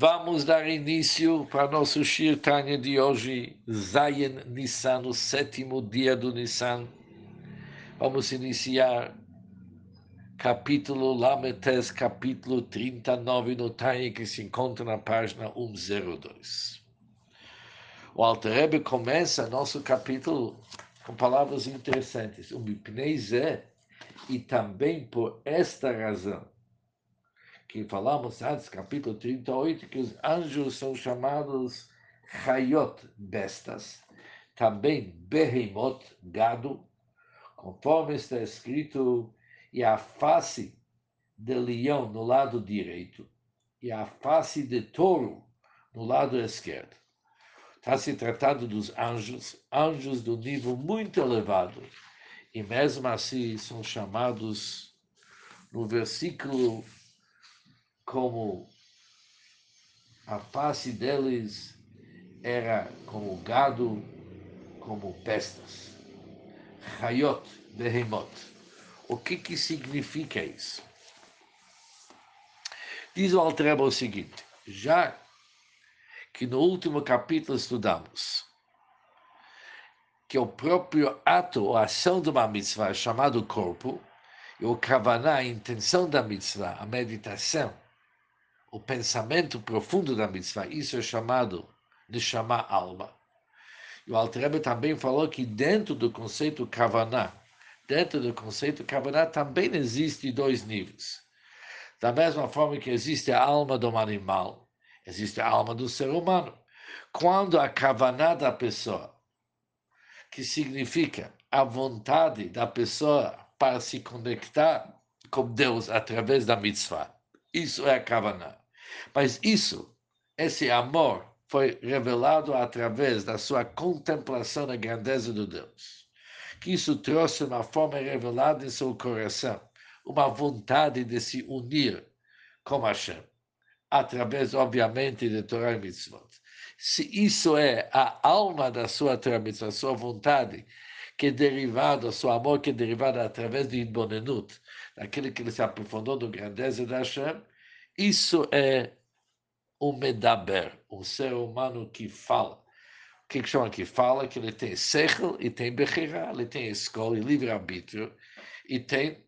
Vamos dar início para nosso Shir Tanya de hoje, Zayen Nissan, o sétimo dia do Nissan. Vamos iniciar capítulo Lametes, capítulo 39 no Tanya, que se encontra na página 102. O Alter Rebbe começa nosso capítulo com palavras interessantes. O Mipnei e também por esta razão, que falamos antes, capítulo 38, que os anjos são chamados Hayot, bestas, também Behemot, gado, conforme está escrito, e a face de leão no lado direito, e a face de touro no lado esquerdo. Está se tratando dos anjos, anjos do nível muito elevado, e mesmo assim são chamados no versículo como a face deles era como gado, como bestas. Hayot, Behemot. O que que significa isso? Diz o Altreba o seguinte, já que no último capítulo estudamos que o próprio ato ou ação de uma mitzvah chamado corpo, e o kavaná, a intenção da mitzvah, a meditação, o pensamento profundo da mitzvah, isso é chamado de chamar alma. E o Altrebe também falou que dentro do conceito kavaná, dentro do conceito kavaná também existe dois níveis. Da mesma forma que existe a alma do animal, existe a alma do ser humano. Quando a kavaná da pessoa, que significa a vontade da pessoa para se conectar com Deus através da mitzvah, isso é a kavaná. Mas isso, esse amor, foi revelado através da sua contemplação da grandeza de Deus. Que isso trouxe uma forma revelada em seu coração, uma vontade de se unir com Hashem, através, obviamente, de Torah e Mitzvot. Se isso é a alma da sua Mitzvot, a sua vontade, que é derivado, o seu amor que é derivado através de Idbonenut, daquele que ele se aprofundou na grandeza de Hashem, isso é um medaber, um ser humano que fala. O que, que chama que fala? Que ele tem sechel e tem bechira, ele tem escola e livre-arbítrio, e tem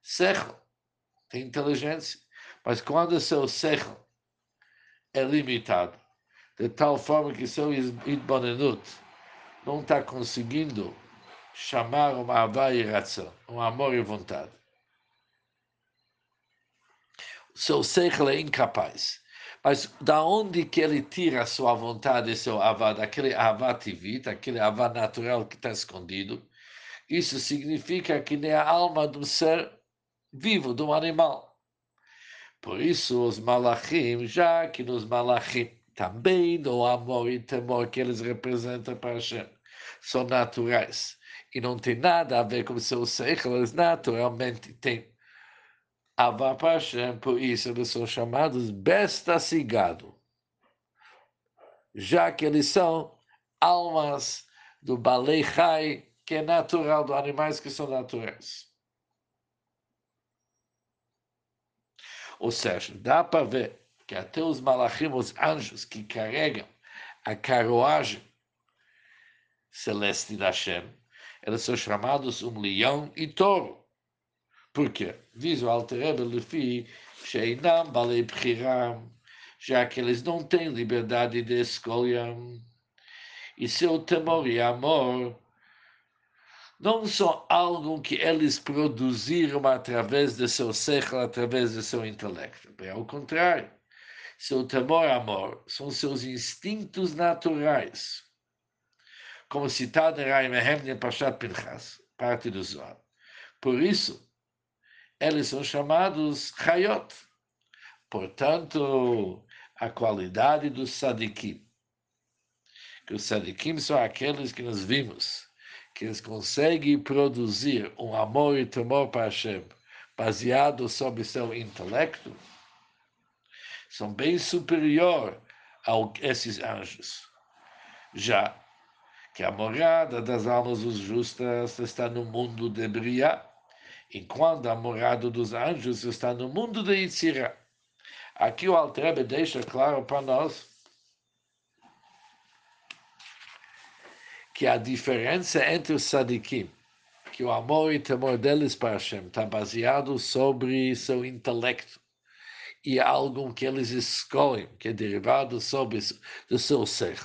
sechel, tem inteligência. Mas quando o seu sechel é limitado, de tal forma que seu idbonenut não está conseguindo chamar uma avá e ração, um amor e vontade seu seichel é incapaz. Mas da onde que ele tira sua vontade, seu avá, daquele avá tivita, aquele avá natural que está escondido? Isso significa que nem a alma do ser vivo, do animal. Por isso, os malachim, já que nos malachim também no amor e temor que eles representam para Hashem, são naturais. E não tem nada a ver com seu seichel, eles naturalmente têm Avá Hashem, por isso eles são chamados besta cigado, já que eles são almas do Balei Chai, que é natural, dos animais que são naturais. Ou seja, dá para ver que até os malachim, os anjos que carregam a carruagem celeste da Hashem, eles são chamados um leão e touro. Por quê? Diz o Alter Lefi, Sheinam já que eles não têm liberdade de escolha, e seu temor e amor não são algo que eles produziram através de seu século, através de seu intelecto. Bem ao contrário, seu temor e amor são seus instintos naturais, como citado em Raimehem Pashat Pinchas, parte do Zohar. Por isso, eles são chamados Hayot. Portanto, a qualidade dos sadikim. Que os sadikim são aqueles que nós vimos, que eles conseguem produzir um amor e temor para Hashem, baseado sobre seu intelecto, são bem superior a esses anjos. Já que a morada das almas justas está no mundo de Briah, enquanto a morada dos anjos está no mundo de Yitzirah. Aqui o Altrebe deixa claro para nós que a diferença entre os sadikim, que o amor e temor deles para Hashem está baseado sobre seu intelecto e algo que eles escolhem, que é derivado sobre do seu ser,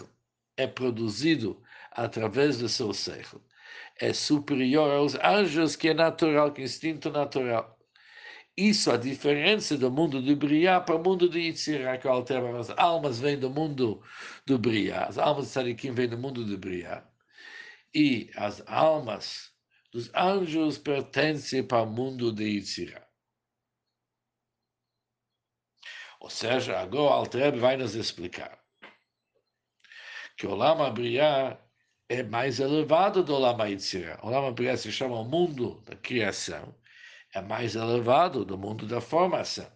é produzido através do seu ser, é superior aos anjos, que é natural, que é instinto natural. Isso a diferença do mundo do Briá para o mundo de Yitzirá, que é o As almas vêm do mundo do Briá, as almas de Sadikim vêm do mundo do Briá, e as almas dos anjos pertencem para o mundo de Yitzirá. Ou seja, agora o Altrebe vai nos explicar que o Lama Briá é mais elevado do Lama Yitzirá. O Lama Briá se chama o mundo da criação, é mais elevado do mundo da formação.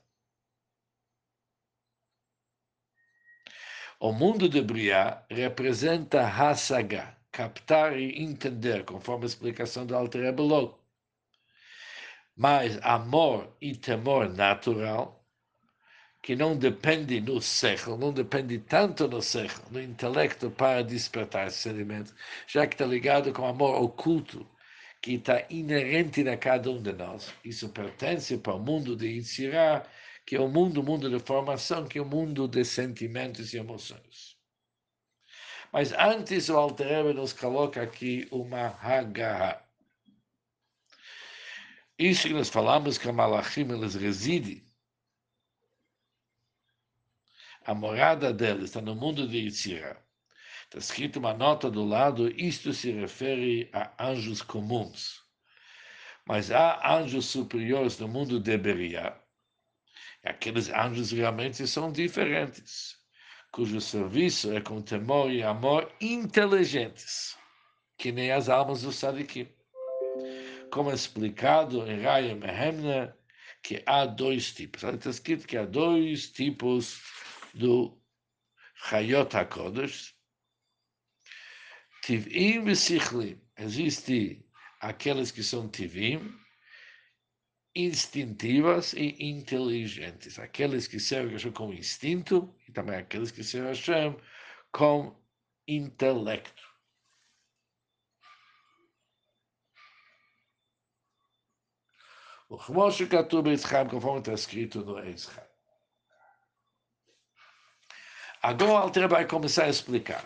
O mundo de Briá representa Hasaga, captar e entender, conforme a explicação do Alter Rebbe Mas amor e temor natural, que não depende no século, não depende tanto no século, no intelecto para despertar esse sentimento, já que está ligado com amor oculto, que está inerente a cada um de nós. Isso pertence para o mundo de Yitzirah, que é o mundo, o mundo de formação, que é o mundo de sentimentos e emoções. Mas antes o Alter nos coloca aqui uma Haggaha. Isso que nós falamos que a Malachim eles residem. A morada deles está no mundo de Yitzirah. Está escrito uma nota do lado, isto se refere a anjos comuns. Mas há anjos superiores no mundo de Beria. Aqueles anjos realmente são diferentes, cujo serviço é com temor e amor inteligentes, que nem as almas do Sadikim. Como é explicado em Raya Mehemna, que há dois tipos. Está escrito que há dois tipos do Chayot HaKodesh, Tivim e Sichlim. Existem aqueles que são Tivim, instintivas e inteligentes. Aqueles que servem Hashem com instinto e também aqueles que servem Hashem com intelecto. Chmoshe Katuba Yitzchak, conforme está escrito no Yitzchak. Agora o Alter vai começar a explicar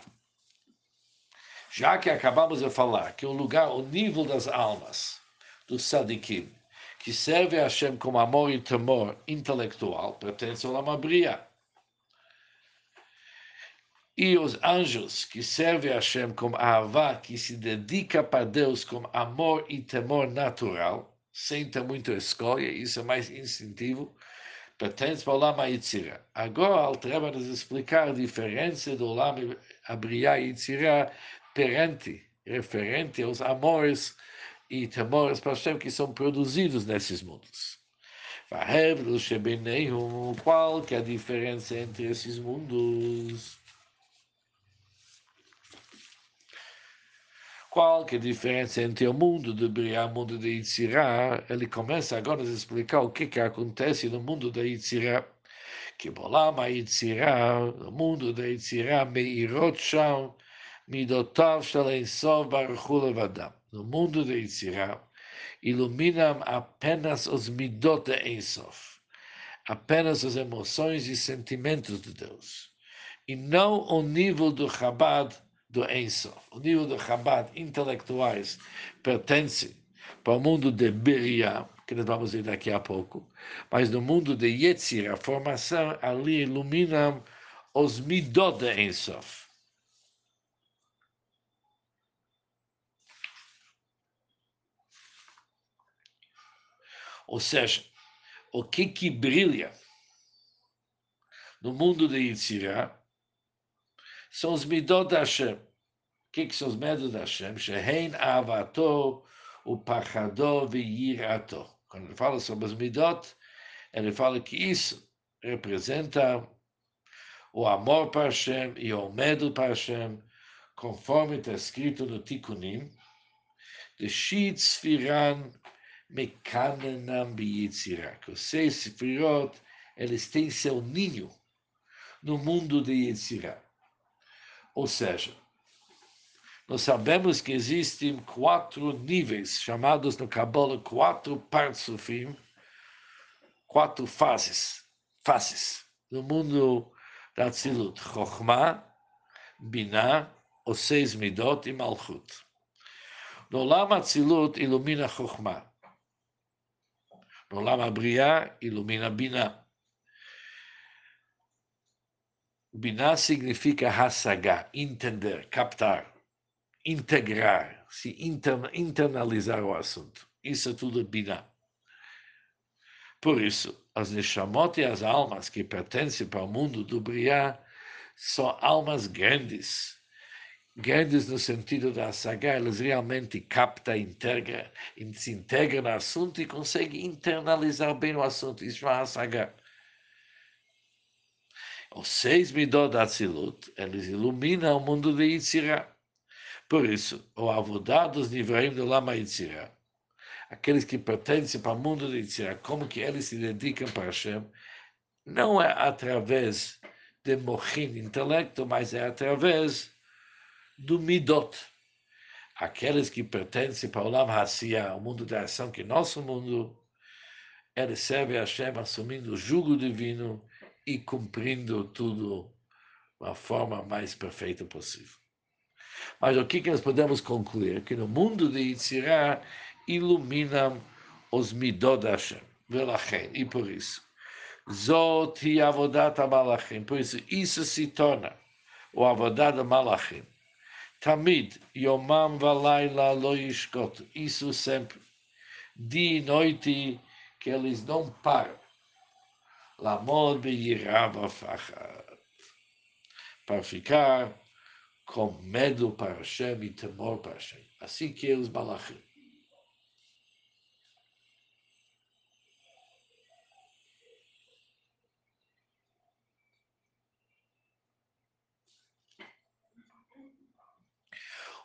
já que acabamos de falar que o lugar, o nível das almas do sadikim, que serve a Hashem com amor e temor intelectual, pertence ao Lamabria. E os anjos que servem a Hashem com Ahavá, que se dedica para Deus com amor e temor natural, sem ter muita escolha, isso é mais instintivo, pertence para o Lama Yitzira. Agora, Altreba nos explicar a diferença do Lama Abriá Yitzira perante, referente aos amores e temores para Hashem que são produzidos nesses mundos. Qual que é a diferença entre esses mundos? Qual que é diferença entre o mundo de Briá e o mundo de Yitzirá? Ele começa agora a explicar o que, que acontece no mundo de Yitzirá. Que Bolama Yitzirá, no mundo de Yitzirá, Meirot Sham, Midotav Shel Einsov Baruchu Levadam. No mundo de Yitzirah, iluminam apenas os midot de Einsov, apenas as emoções e sentimentos de Deus, e não o nível do Chabad do Einsov. O nível do Chabad intelectuais pertence para o mundo de Beria, que nós vamos ver daqui a pouco, mas no mundo de Yetzirah, a formação, ali iluminam os midot de Einsov Ou seja, o que que brilha no mundo de Yitzirah são os midot da Hashem. O que, que são os medos da Hashem? Shehein avato, o pachado v'yirato. Quando ele fala sobre os midot, ele fala que isso representa o amor para Hashem e o medo para Hashem, conforme está escrito no Tikkunim, de Shitz Firan Mekanenam Biyitzirah, os seis sefirot eles têm seu ninho no mundo de Yetzirah. Ou seja, nós sabemos que existem quatro níveis, chamados no Kabbalah quatro parsufim, quatro fases, faces, no mundo da Tzilut. Chokhmah, Binah, os seis Midot e Malchut. No Lama Tzilut ilumina Chokhmah. No Lama Briah ilumina Binah. Binah significa hassagar, entender, captar integrar, se inter, internalizar o assunto. Isso é tudo Binah. Por isso, as Neshamot e as almas que pertencem para o mundo do Briá são almas grandes. Grandes no sentido da saga, elas realmente captam, integram, se integram no assunto e conseguem internalizar bem o assunto. Isso é a saga. Os seis midot da eles iluminam o mundo de Yitzirah. Por isso, o avodá dos Nivraim do Lama Yitzirah, aqueles que pertencem para o mundo de Yitzirah, como que eles se dedicam para Hashem, não é através de morrer intelecto, mas é através do midot. Aqueles que pertencem para o Lam Hassiah, o mundo da ação, que é nosso mundo, eles servem a Hashem assumindo o jugo divino e cumprindo tudo da forma mais perfeita possível. Mas o que, que nós podemos concluir? Que no mundo de Yitzirah iluminam os midot Hashem, e por isso. Zot hi malachim, por isso isso se torna o avodat malachim. Tamid, yomam valayla lo yishkot, isso sempre, dia e noite, que eles não param. Lamod yirava Para ficar com medo para Hashem e temor para Hashem. Assim que os malachim.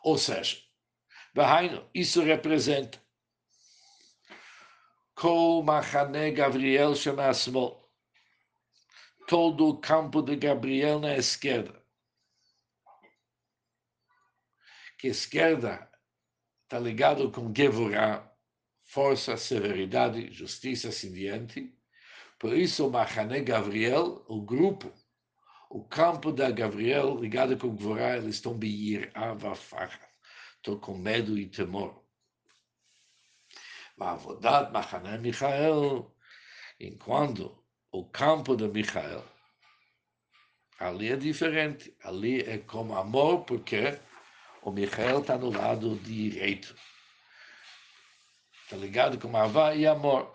Ou seja, isso representa Kol Machane Gabriel Shemasmo, todo o campo de Gabriel na esquerda que a esquerda está ligado com Gevurah, força, severidade, justiça, assim diante. Por isso, o Mahané Gabriel, o grupo, o campo da Gabriel, ligado com Gevurah, eles estão beir estão com medo e temor. Avodat Mahané Michael, enquanto o campo de Michael, ali é diferente, ali é como amor, porque o Michael está no lado direito. Está ligado com Avá e amor.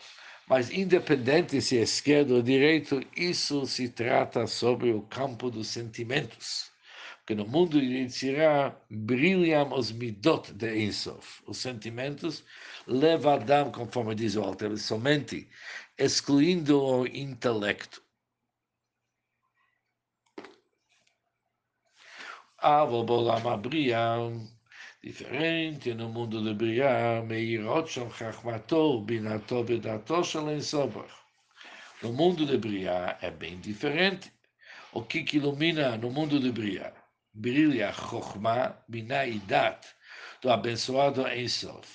Mas independente se é esquerdo ou direito, isso se trata sobre o campo dos sentimentos. Porque no mundo de Yitzirah brilham os midot de Ensof. Os sentimentos levam Adam, conforme diz o Alter, somente excluindo o intelecto. Avobolam Briam, diferente no mundo de Briam, Meirot Shom Chachmatou, Binató Bedató Shalem Sobach. No mundo de Briam é bem diferente. O que, que ilumina no mundo de Briam? Brilha Chochma, bina e Dat, do abençoado Ensof,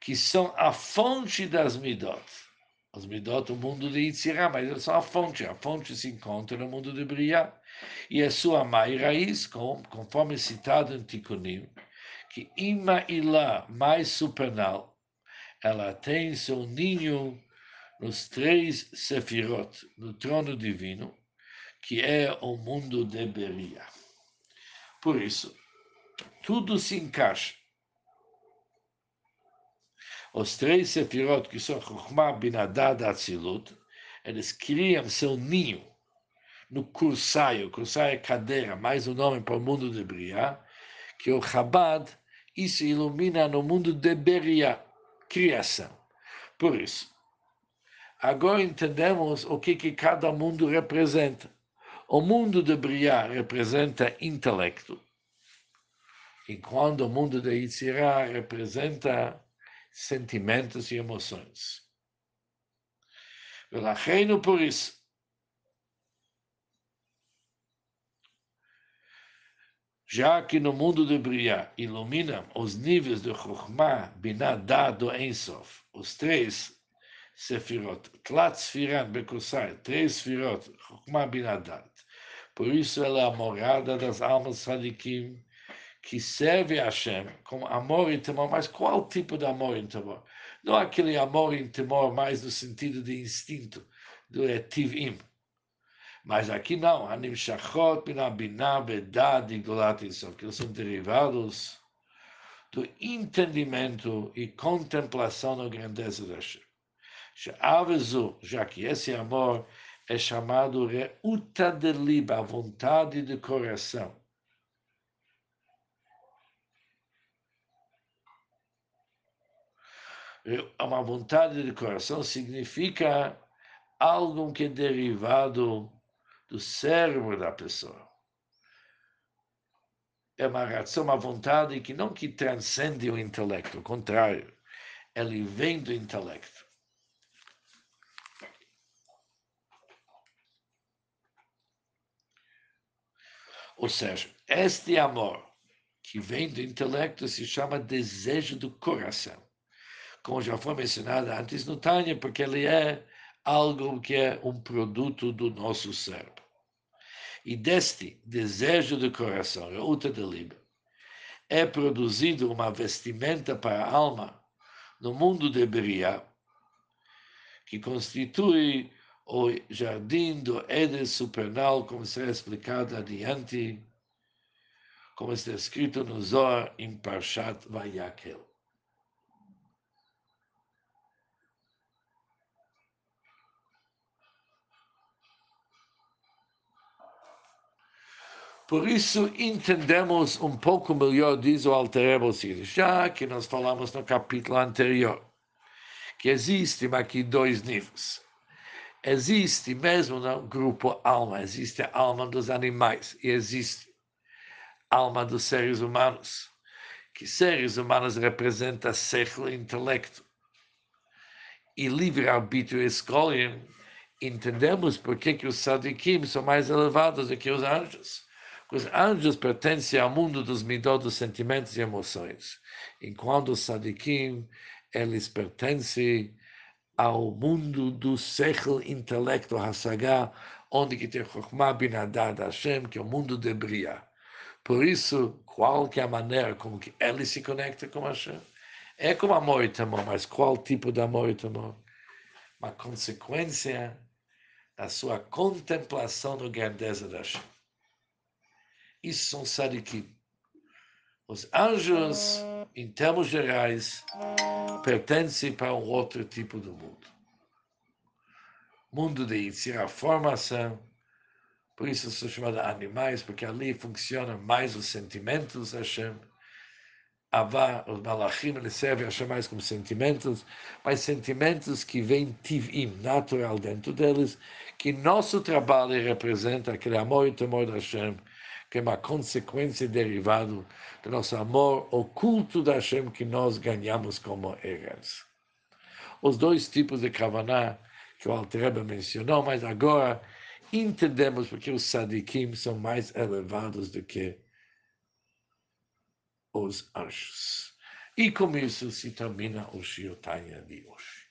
que são a fonte das Midot. Os Midot, o mundo de Yitzirah, mas eles são a fonte. A fonte se encontra no mundo de Briah e a sua mãe raiz, conforme citado em Tikkunim, que ima ilá, mais supernal, ela tem seu ninho nos três sefirot, no trono divino, que é o mundo de Beria. Por isso, tudo se encaixa. Os três sefirot, que são Chokhmah, Binadad e Atzilut, eles criam seu ninho no cursaio, cursaio é cadeira, mais um nome para o mundo de Briá, que o Chabad, isso ilumina no mundo de Beria, criação. Por isso, agora entendemos o que, que cada mundo representa. O mundo de Briá representa intelecto, enquanto o mundo de Yitzirah representa sentimentos e emoções. Relacheino por isso. Já que no mundo de Briá ilumina os níveis de Chokhmah, Binah, Dad do Ensof, os três Sefirot, Tlat Sfiran, três Sfirot, Chokhmah, Binah, Dad. Por isso ela é a morada das almas sadikim, que serve a Hashem com amor e temor. Mas qual tipo de amor e temor? Não aquele amor e temor mais no sentido de instinto, do etivim. Mas aqui não, Anim Shachot, Binah, Bedad que são derivados do entendimento e contemplação da grandeza da Hashem. Já que esse amor é chamado Reuta de Liba, vontade do coração. Uma vontade de coração significa algo que é derivado do cérebro da pessoa. É uma razão, uma vontade que não que transcende o intelecto, ao contrário, ele vem do intelecto. Ou seja, este amor que vem do intelecto se chama desejo do coração. Como já foi mencionado antes no Tânia, porque ele é algo que é um produto do nosso cérebro. E deste desejo do coração, Reuta de Liba, é produzido uma vestimenta para a alma no mundo de Beria, que constitui o jardim do Éden supernal, como será explicado adiante, como está escrito no Zohar em Parshat Vayakel. Por isso, entendemos um pouco melhor, diz o Alterebo já que nós falamos no capítulo anterior, que existem aqui dois níveis. Existe mesmo no grupo alma, existe a alma dos animais e existe a alma dos seres humanos, que seres humanos representa século intelecto e livre-arbítrio escolhem, entendemos por que os sadikim são mais elevados do que os anjos os anjos pertencem ao mundo dos midot, dos sentimentos e emoções, enquanto os sadikim, eles pertencem ao mundo do sechel, intelecto, hasagá, onde que tem Chokhmah bin Adad Hashem, que é o mundo de Bria. Por isso, qual que é a maneira como que ele se conecta com Hashem? É como amor e temor, mas qual tipo de amor e temor? Uma consequência da sua contemplação da grandeza da Hashem. Isso são sadikim. Os anjos, em termos gerais, pertencem para um outro tipo de mundo. Mundo de a formação, por isso são chamados animais, porque ali funcionam mais os sentimentos Hashem. Avá, os malachim, eles servem a mais como sentimentos, mas sentimentos que vêm tivim, natural dentro deles, que nosso trabalho representa aquele amor e temor da Hashem, que é uma consequência derivada do nosso amor oculto da Hashem que nós ganhamos como herança. Os dois tipos de Kavaná que o Altreba mencionou, mas agora entendemos porque os sadikim são mais elevados do que os anjos. E com isso se termina o Shiotanya de hoje.